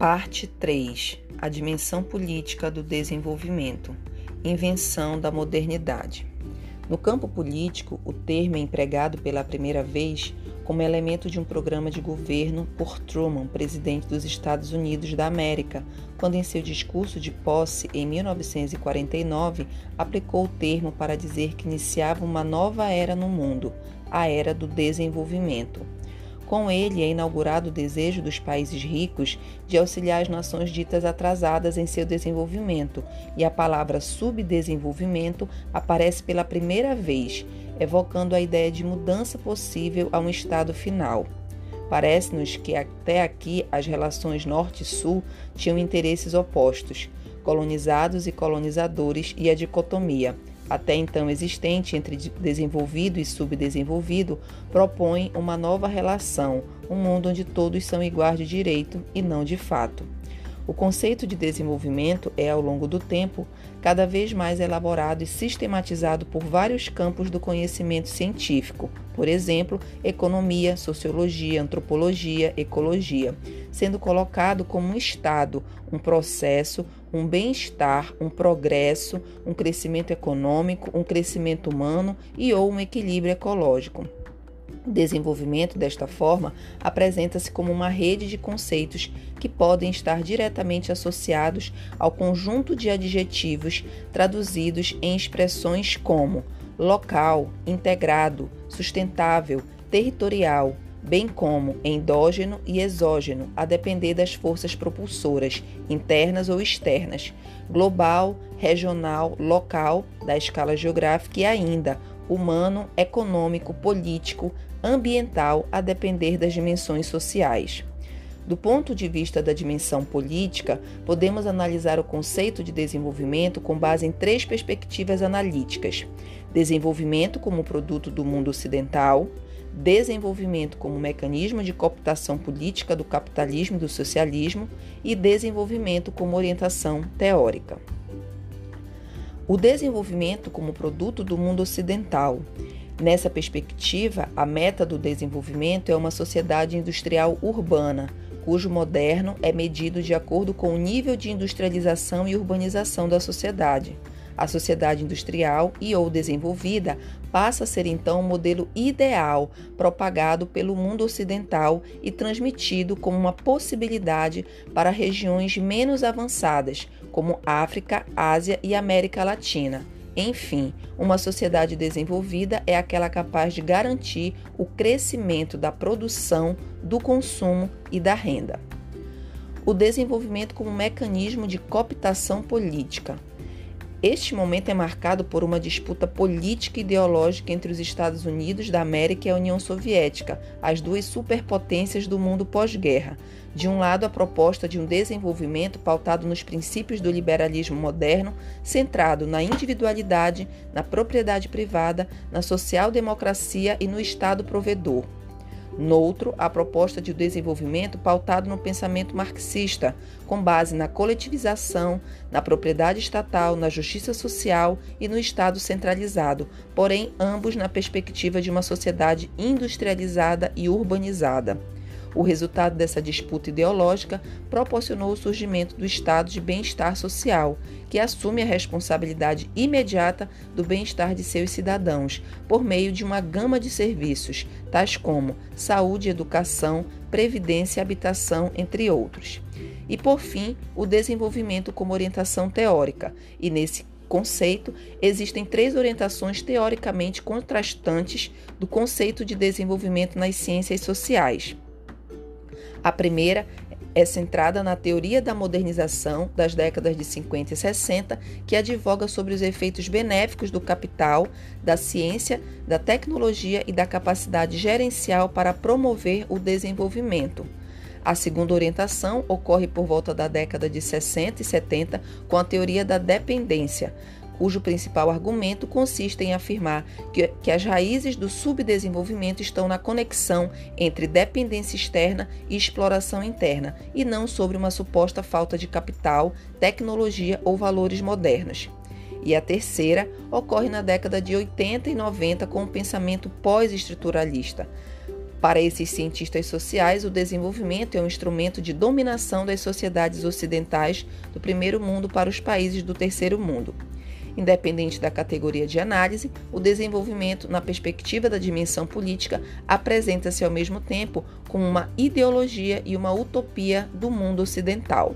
Parte 3 A dimensão política do desenvolvimento Invenção da modernidade. No campo político, o termo é empregado pela primeira vez como elemento de um programa de governo por Truman, presidente dos Estados Unidos da América, quando, em seu discurso de posse em 1949, aplicou o termo para dizer que iniciava uma nova era no mundo, a era do desenvolvimento. Com ele é inaugurado o desejo dos países ricos de auxiliar as nações ditas atrasadas em seu desenvolvimento, e a palavra subdesenvolvimento aparece pela primeira vez, evocando a ideia de mudança possível a um estado final. Parece-nos que até aqui as relações norte-sul tinham interesses opostos, colonizados e colonizadores e a dicotomia até então existente entre desenvolvido e subdesenvolvido, propõe uma nova relação, um mundo onde todos são iguais de direito e não de fato. O conceito de desenvolvimento é, ao longo do tempo, cada vez mais elaborado e sistematizado por vários campos do conhecimento científico, por exemplo, economia, sociologia, antropologia, ecologia, sendo colocado como um estado, um processo, um bem-estar, um progresso, um crescimento econômico, um crescimento humano e ou um equilíbrio ecológico. O desenvolvimento, desta forma, apresenta-se como uma rede de conceitos que podem estar diretamente associados ao conjunto de adjetivos traduzidos em expressões como local, integrado, sustentável, territorial, bem como endógeno e exógeno, a depender das forças propulsoras, internas ou externas, global, regional, local, da escala geográfica e ainda humano, econômico, político, ambiental, a depender das dimensões sociais. Do ponto de vista da dimensão política, podemos analisar o conceito de desenvolvimento com base em três perspectivas analíticas: desenvolvimento como produto do mundo ocidental, desenvolvimento como mecanismo de cooptação política do capitalismo e do socialismo e desenvolvimento como orientação teórica. O desenvolvimento como produto do mundo ocidental Nessa perspectiva, a meta do desenvolvimento é uma sociedade industrial urbana, cujo moderno é medido de acordo com o nível de industrialização e urbanização da sociedade. A sociedade industrial e ou desenvolvida passa a ser então o um modelo ideal propagado pelo mundo ocidental e transmitido como uma possibilidade para regiões menos avançadas, como África, Ásia e América Latina. Enfim, uma sociedade desenvolvida é aquela capaz de garantir o crescimento da produção, do consumo e da renda. O desenvolvimento como mecanismo de cooptação política. Este momento é marcado por uma disputa política e ideológica entre os Estados Unidos da América e a União Soviética, as duas superpotências do mundo pós-guerra. De um lado, a proposta de um desenvolvimento pautado nos princípios do liberalismo moderno, centrado na individualidade, na propriedade privada, na social-democracia e no Estado provedor. Noutro, a proposta de desenvolvimento pautado no pensamento marxista, com base na coletivização, na propriedade estatal, na justiça social e no Estado centralizado, porém ambos na perspectiva de uma sociedade industrializada e urbanizada. O resultado dessa disputa ideológica proporcionou o surgimento do estado de bem-estar social, que assume a responsabilidade imediata do bem-estar de seus cidadãos, por meio de uma gama de serviços, tais como saúde, educação, previdência e habitação, entre outros. E, por fim, o desenvolvimento como orientação teórica, e nesse conceito, existem três orientações teoricamente contrastantes do conceito de desenvolvimento nas ciências sociais. A primeira é centrada na teoria da modernização das décadas de 50 e 60, que advoga sobre os efeitos benéficos do capital, da ciência, da tecnologia e da capacidade gerencial para promover o desenvolvimento. A segunda orientação ocorre por volta da década de 60 e 70 com a teoria da dependência, cujo principal argumento consiste em afirmar que, que as raízes do subdesenvolvimento estão na conexão entre dependência externa e exploração interna, e não sobre uma suposta falta de capital, tecnologia ou valores modernos. E a terceira ocorre na década de 80 e 90 com o pensamento pós-estruturalista Para esses cientistas sociais, o desenvolvimento é um instrumento de dominação das sociedades ocidentais do primeiro mundo para os países do terceiro mundo. Independente da categoria de análise, o desenvolvimento, na perspectiva da dimensão política, apresenta-se ao mesmo tempo como uma ideologia e uma utopia do mundo ocidental.